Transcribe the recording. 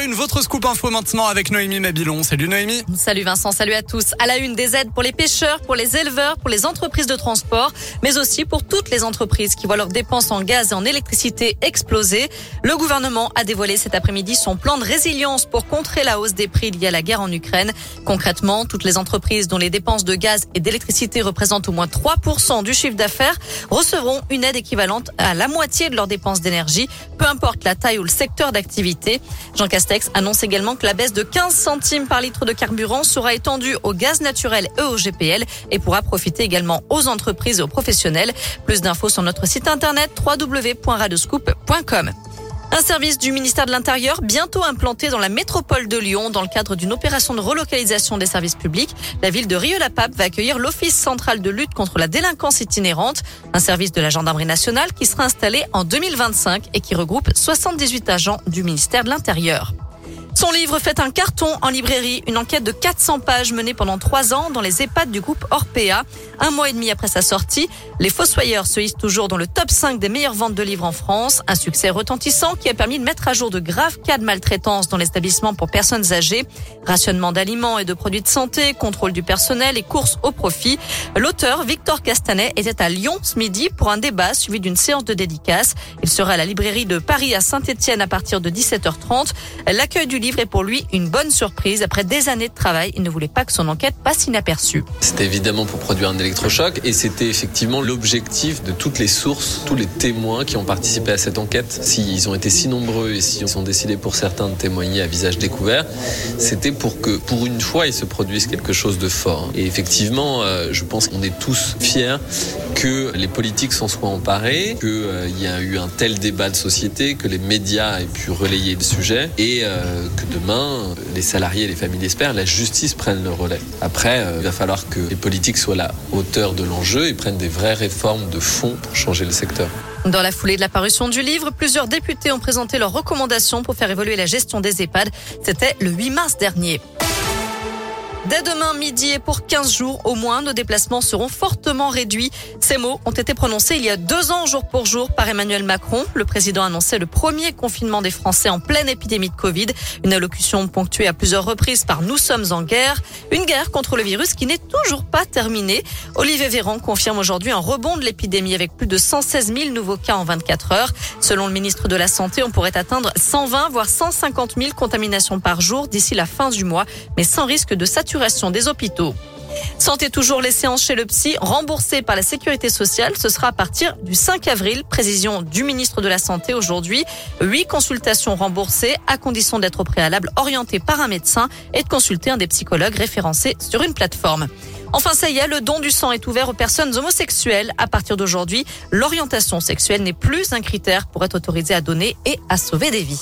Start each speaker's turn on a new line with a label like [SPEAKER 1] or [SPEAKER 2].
[SPEAKER 1] une, votre scoop info maintenant avec Noémie Mabilon. Salut Noémie.
[SPEAKER 2] Salut Vincent, salut à tous. À la une des aides pour les pêcheurs, pour les éleveurs, pour les entreprises de transport, mais aussi pour toutes les entreprises qui voient leurs dépenses en gaz et en électricité exploser. Le gouvernement a dévoilé cet après-midi son plan de résilience pour contrer la hausse des prix liés à la guerre en Ukraine. Concrètement, toutes les entreprises dont les dépenses de gaz et d'électricité représentent au moins 3% du chiffre d'affaires recevront une aide équivalente à la moitié de leurs dépenses d'énergie, peu importe la taille ou le secteur d'activité. Jean annonce également que la baisse de 15 centimes par litre de carburant sera étendue au gaz naturel et au GPL et pourra profiter également aux entreprises et aux professionnels. Plus d'infos sur notre site internet www.radescoop.com. Un service du ministère de l'Intérieur bientôt implanté dans la métropole de Lyon dans le cadre d'une opération de relocalisation des services publics. La ville de Rieux-la-Pape va accueillir l'Office central de lutte contre la délinquance itinérante, un service de la gendarmerie nationale qui sera installé en 2025 et qui regroupe 78 agents du ministère de l'Intérieur. Son livre fait un carton en librairie, une enquête de 400 pages menée pendant trois ans dans les EHPAD du groupe Orpea. Un mois et demi après sa sortie, Les Fossoyeurs se hissent toujours dans le top 5 des meilleures ventes de livres en France. Un succès retentissant qui a permis de mettre à jour de graves cas de maltraitance dans l'établissement pour personnes âgées. Rationnement d'aliments et de produits de santé, contrôle du personnel et courses au profit. L'auteur, Victor Castanet, était à Lyon ce midi pour un débat suivi d'une séance de dédicace. Il sera à la librairie de Paris à Saint-Etienne à partir de 17h30. L'accueil du est pour lui une bonne surprise. Après des années de travail, il ne voulait pas que son enquête passe inaperçue.
[SPEAKER 3] C'était évidemment pour produire un électrochoc et c'était effectivement l'objectif de toutes les sources, tous les témoins qui ont participé à cette enquête. S'ils ont été si nombreux et s'ils ont décidé pour certains de témoigner à visage découvert, c'était pour que pour une fois il se produise quelque chose de fort. Et effectivement, euh, je pense qu'on est tous fiers que les politiques s'en soient emparés, qu'il euh, y a eu un tel débat de société, que les médias aient pu relayer le sujet et euh, que demain, les salariés et les familles espèrent, la justice prenne le relais. Après, euh, il va falloir que les politiques soient à la hauteur de l'enjeu et prennent des vraies réformes de fond pour changer le secteur.
[SPEAKER 2] Dans la foulée de la parution du livre, plusieurs députés ont présenté leurs recommandations pour faire évoluer la gestion des EHPAD. C'était le 8 mars dernier. Dès demain midi et pour 15 jours au moins, nos déplacements seront fortement réduits. Ces mots ont été prononcés il y a deux ans jour pour jour par Emmanuel Macron. Le président annonçait le premier confinement des Français en pleine épidémie de Covid. Une allocution ponctuée à plusieurs reprises par Nous sommes en guerre. Une guerre contre le virus qui n'est toujours pas terminée. Olivier Véran confirme aujourd'hui un rebond de l'épidémie avec plus de 116 000 nouveaux cas en 24 heures. Selon le ministre de la Santé, on pourrait atteindre 120 voire 150 000 contaminations par jour d'ici la fin du mois, mais sans risque de saturation des hôpitaux. Santé toujours les séances chez le psy remboursées par la sécurité sociale. Ce sera à partir du 5 avril. Précision du ministre de la Santé aujourd'hui. Huit consultations remboursées à condition d'être au préalable orienté par un médecin et de consulter un des psychologues référencés sur une plateforme. Enfin, ça y est, le don du sang est ouvert aux personnes homosexuelles. À partir d'aujourd'hui, l'orientation sexuelle n'est plus un critère pour être autorisé à donner et à sauver des vies.